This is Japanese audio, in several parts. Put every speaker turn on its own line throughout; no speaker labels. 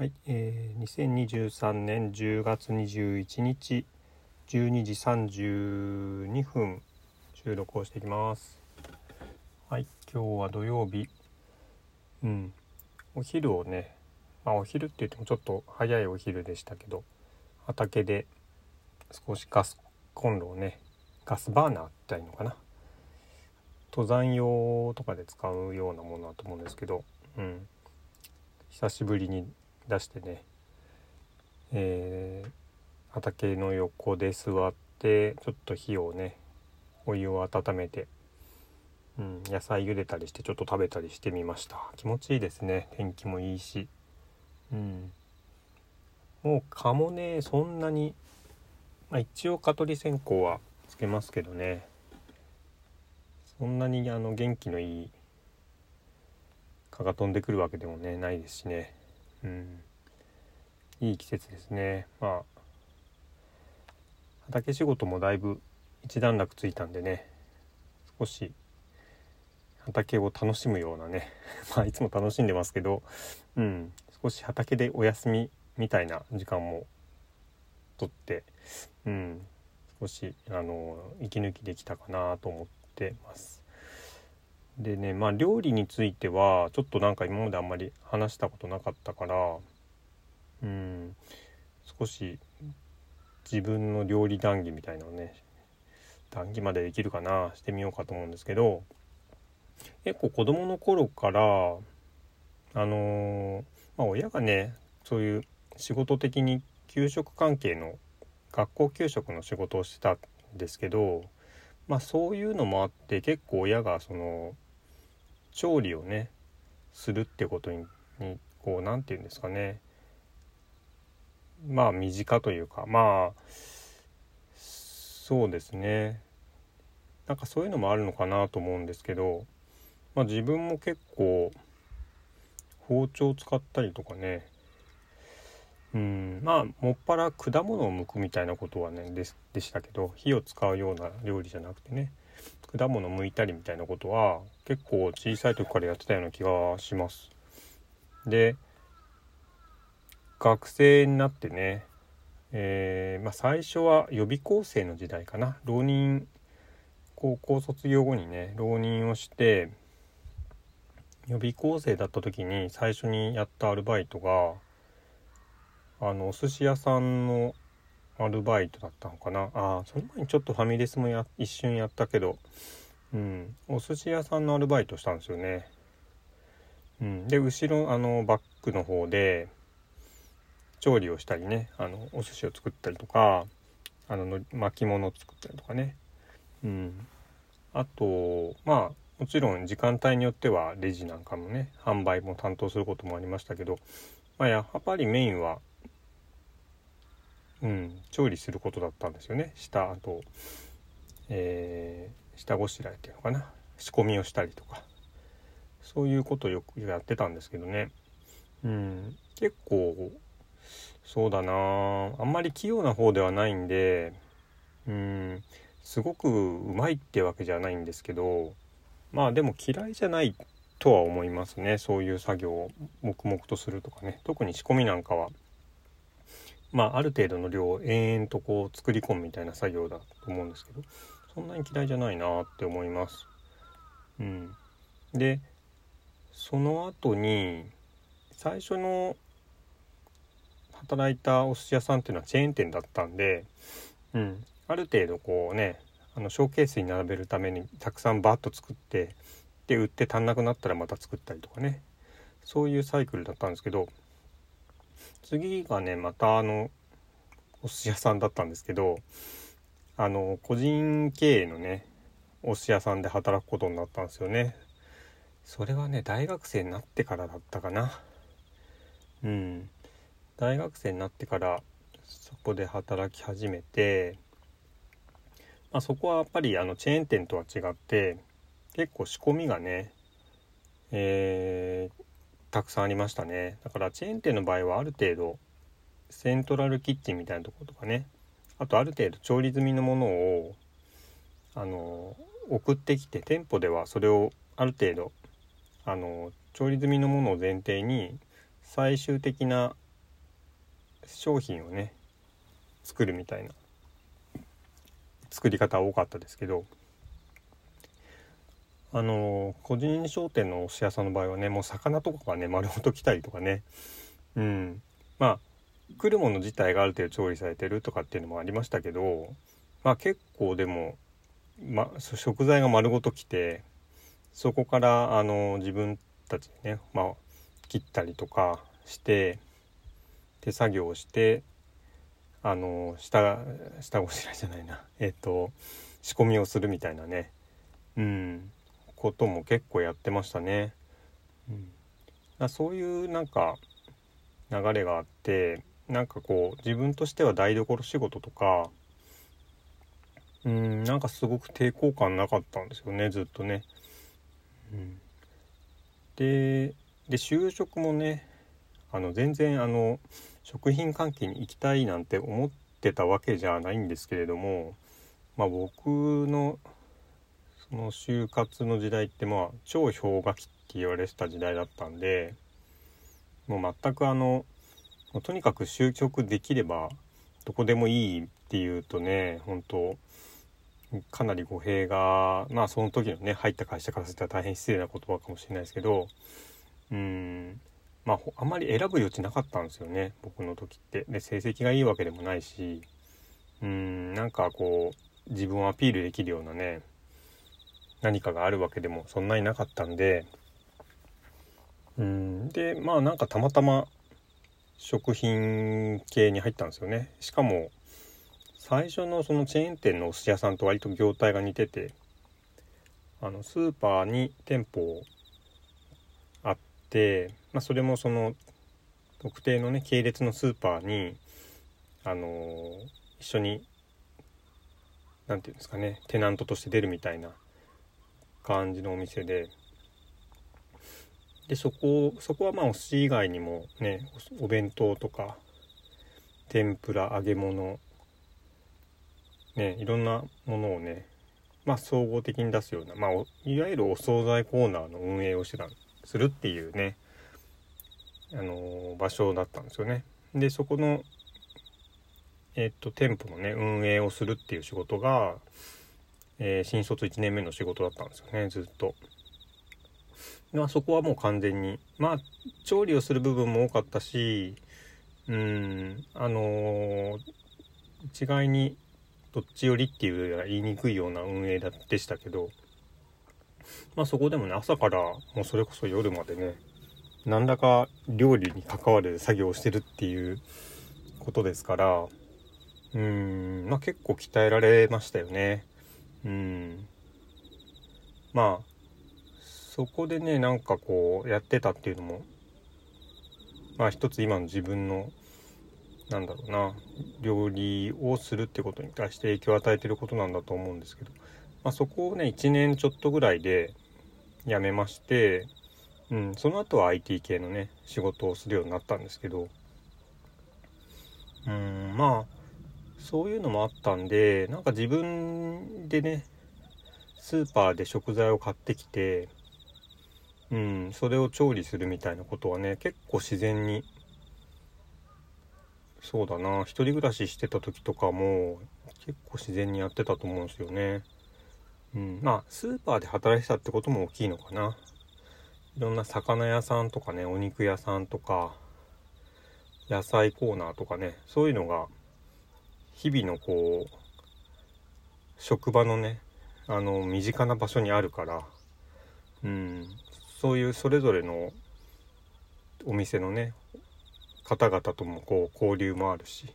はい、えー、2023年10月21日12時32分収録をしていきます。はい、今日は土曜日。うん、お昼をね、まあお昼って言ってもちょっと早いお昼でしたけど、畑で少しガスコンロをね、ガスバーナーって言ったらいいのかな。登山用とかで使うようなものだと思うんですけど、うん、久しぶりに出してね、えー畑の横で座ってちょっと火をねお湯を温めて、うん、野菜茹でたりしてちょっと食べたりしてみました。気持ちいいですね。天気もいいし、うん、もう蚊もねそんなに、まあ、一応蚊取り線香はつけますけどね。そんなにあの元気のいい蚊が飛んでくるわけでもねないですしね。うんいい季節ですねまあ畑仕事もだいぶ一段落ついたんでね少し畑を楽しむようなね まあいつも楽しんでますけどうん少し畑でお休みみたいな時間もとってうん少しあの息抜きできたかなと思ってます。でねまあ料理についてはちょっとなんか今まであんまり話したことなかったからうん少し自分の料理談義みたいなのね談義までできるかなしてみようかと思うんですけど結構子供の頃からあのーまあ親がねそういう仕事的に給食関係の学校給食の仕事をしてたんですけどまあそういうのもあって結構親がその調理をねするってことにこう何て言うんですかね。まあ身近というかまあそうですね。なんかそういうのもあるのかなと思うんですけど、まあ、自分も結構包丁使ったりとかね。うんまあもっぱら果物を剥くみたいなことはねででしたけど火を使うような料理じゃなくてね果物剥いたりみたいなことは結構小さい時からやってたような気がします。で学生になってね、えーまあ、最初は予備校生の時代かな浪人高校卒業後にね浪人をして予備校生だった時に最初にやったアルバイトがあのお寿司屋さんのアルバイトだったのかなあその前にちょっとファミレスもや一瞬やったけど、うん、お寿司屋さんのアルバイトしたんですよね。うん、で後ろあのバックの方で調理をしたりねあのお寿司を作ったりとかあのの巻物を作ったりとかね、うん、あとまあもちろん時間帯によってはレジなんかもね販売も担当することもありましたけど、まあ、やっぱりメインは、うん、調理することだったんですよね。下あと、えー下ごしらえっていうのかな。仕込みをしたりとか。そういうことをよくやってたんですけどね、うん、結構そうだな。あんまり器用な方ではないんでうん。すごくうまいってわけじゃないんですけどまあでも嫌いじゃないとは思いますね。そういう作業を黙々とするとかね。特に仕込みなんかは。まあある程度の量を延々とこう作り込むみたいな作業だと思うんですけど。そんなに嫌いじゃないなって思います。うん、でその後に最初の働いたお寿司屋さんっていうのはチェーン店だったんで、うん、ある程度こうねあのショーケースに並べるためにたくさんバッと作ってで売って足んなくなったらまた作ったりとかね。そういうサイクルだったんですけど次がねまたあのお寿司屋さんだったんですけどあの個人経営のねお寿司屋さんで働くことになったんですよね。それはね大学生になってからだったかな。うん。大学生になってからそこで働き始めて、まあ、そこはやっぱりあのチェーン店とは違って結構仕込みがねえーたくさんありましたね。だからチェーン店の場合はある程度セントラルキッチンみたいなとことかねあとある程度調理済みのものをあの送ってきて店舗ではそれをある程度あの調理済みのものを前提に最終的な商品をね作るみたいな作り方多かったですけどあの個人商店のお寿司屋さんの場合はねもう魚とかがね丸ごと来たりとかね。うん。まあ来るもの自体がある程度調理されてるとかっていうのもありましたけどまあ結構でも、ま、食材が丸ごと来てそこからあの自分たちでね、まあ、切ったりとかして手作業をしてあの下下ごしらえじゃないな。えっ、と仕込みをするみたいなね。うん。ことも結構やってましたね。うん、そういうなんか流れがあってなんかこう自分としては台所仕事とかうんなんかすごく抵抗感なかったんですよねずっとね。うん、でで就職もねあの全然あの食品関係に行きたいなんて思ってたわけじゃないんですけれども、まあ、僕のその就活の時代ってまあ超氷河期って言われてた時代だったんでもう全くあのとにかく就職できればどこでもいいっていうとね本当かなり語弊がまあその時のね入った会社からすると大変失礼な言葉かもしれないですけどうんまああんまり選ぶ余地なかったんですよね僕の時って。で成績がいいわけでもないしうんなんかこう自分をアピールできるようなね何かがあるわけでもそんなになかったんでうんでまあなんかたまたま食品系に入ったんですよね。しかも最初のそのチェーン店のお寿司屋さんと割と業態が似ててあのスーパーに店舗あって、まあ、それもその特定のね系列のスーパーにあのー、一緒に何て言うんですかねテナントとして出るみたいな感じのお店ででそこそこはまあお寿司以外にもねお弁当とか天ぷら揚げ物ねいろんなものをねまあ総合的に出すようなまあいわゆるお惣菜コーナーの運営をしてたするっていうねあのー、場所だったんですよね。でそこのえっと店舗のね運営をするっていう仕事がえー、新卒1年目の仕事だったんですよねずっと。まあ、そこはもう完全にまあ調理をする部分も多かったしうんあのー、一概にどっち寄りっていう言いにくいような運営でしたけどまあそこでもね朝からもうそれこそ夜までね何らか料理に関わる作業をしてるっていうことですからうんまあ結構鍛えられましたよね。うんまあそこでねなんかこうやってたっていうのもまあ一つ今の自分のなんだろうな料理をするってことに対して影響を与えてることなんだと思うんですけど、まあ、そこをね1年ちょっとぐらいで辞めまして、うん、その後は IT 系のね仕事をするようになったんですけどうんまあそういうのもあったんでなんか自分でねスーパーで食材を買ってきてうんそれを調理するみたいなことはね結構自然にそうだな一人暮らししてた時とかも結構自然にやってたと思うんですよね。うん、まあスーパーで働いてたってことも大きいのかな。いろんな魚屋さんとかねお肉屋さんとか野菜コーナーとかねそういうのが日々のこう職場のねあの身近な場所にあるからうんそういうそれぞれのお店のね方々ともこう交流もあるし、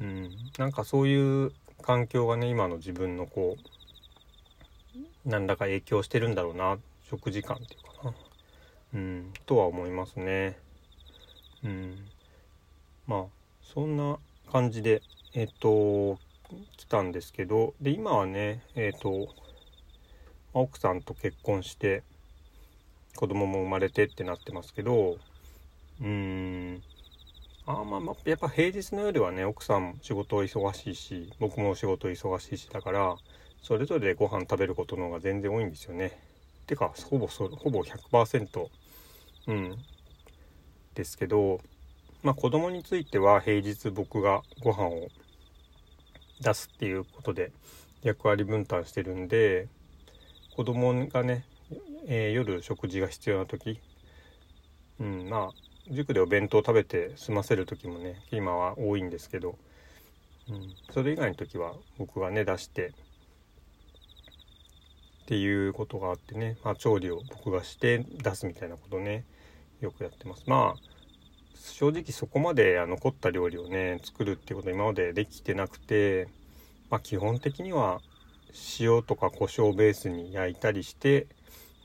うん、なんかそういう環境がね今の自分のこう何らか影響してるんだろうな。食事感っていうかな、うん、とは思いますね。うん、まあそんな感じでえっ、と来たんですけど。で今はねえっ、と奥さんと結婚して子供も生まれてってなってますけどうん。あまあまあやっぱ平日の夜はね奥さん仕事忙しいし僕も仕事忙しいしだからそれぞれご飯食べることの方が全然多いんですよね。てかほぼそほぼ100%うん。ですけどまあ子供については平日僕がご飯を出すっていうことで役割分担してるんで子供がね、えー、夜食事が必要な時。うんまあ塾でお弁当食べて済ませる時もね今は多いんですけど、うん、それ以外の時は僕がね出してっていうことがあってね、まあ、調理を僕がして出すみたいなことねよくやってます。まあ正直そこまであの凝った料理をね作るっていうこと今までできてなくてまあ基本的には塩とか胡椒ベースに焼いたりして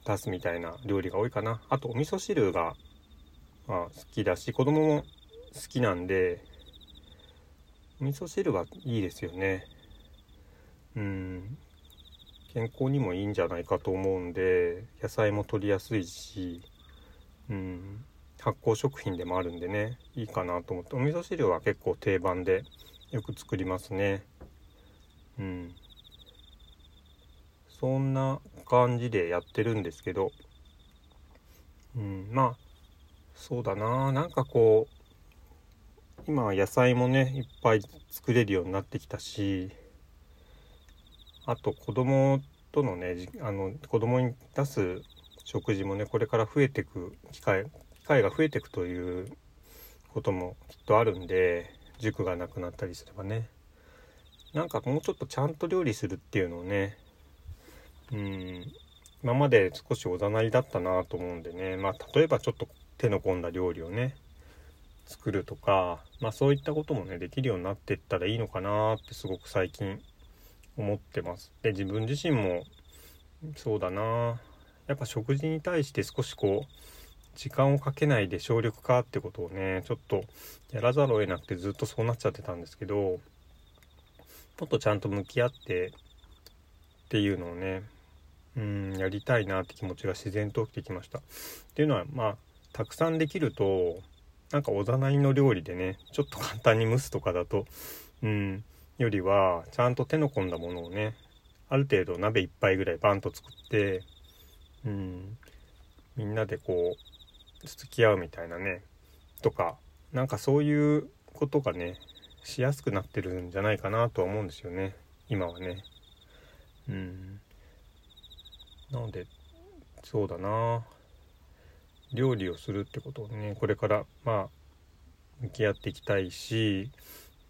出すみたいな料理が多いかな。あとお味噌汁が、まあ、好きだし子供も好きなんでお味噌汁はいいですよね。うん。健康にもいいんじゃないかと思うんで野菜も取りやすいしうん。発酵食品でもあるんでねいいかなと思って。お味噌汁は結構定番でよく作りますね。うん。そんな感じでやってるんですけど。うんまあそうだな。なんかこう今野菜もねいっぱい作れるようになってきたしあと子供とのねあの子供に出す食事もねこれから増えてく機会機会が増えてくということもきっとあるんで塾がなくなったりすればね。なんかもうちょっとちゃんと料理するっていうのをねうん。今まで少しおざなりだったなと思うんでね。まあ例えばちょっと手の込んだ料理をね作るとかまあそういったこともねできるようになっていったらいいのかなってすごく最近思ってます。で自分自身もそうだな。やっぱ食事に対して少しこう時間をかけないで省力化ってことをねちょっとやらざるを得なくてずっとそうなっちゃってたんですけどもっとちゃんと向き合ってっていうのをねうんやりたいなって気持ちが自然と起きてきました。っていうのはまあたくさんできるとなんかおざなりの料理でねちょっと簡単に蒸すとかだとうんよりはちゃんと手の込んだものをねある程度鍋1杯ぐらいバンと作ってうんみんなでこう付き合うみたいなねとかなんかそういうことがねしやすくなってるんじゃないかなとは思うんですよね今はね。うん。なのでそうだな料理をするってことをねこれからまあ向き合っていきたいし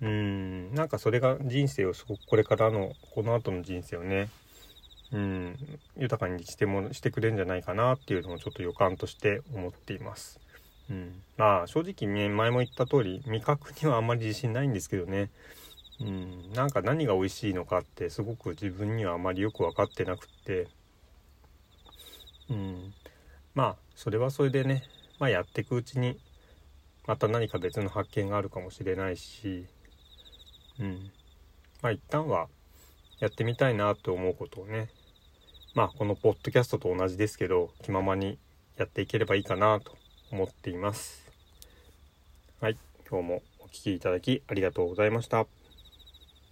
うんなんかそれが人生をすごくこれからのこの後の人生をねうん豊かにしてもしてくれるんじゃないかなっていうのもちょっと予感として思っています。うん、まあ正直ね前も言った通り味覚にはあんまり自信ないんですけどねうんなんか何が美味しいのかってすごく自分にはあまりよく分かってなくってうん。まあそれはそれでねまあやっていくうちにまた何か別の発見があるかもしれないしうん。まあ一旦はやってみたいなと思うことをねまあこのポッドキャストと同じですけど気ままにやっていければいいかなと思っています。はい。今日もお聴きいただきありがとうございました。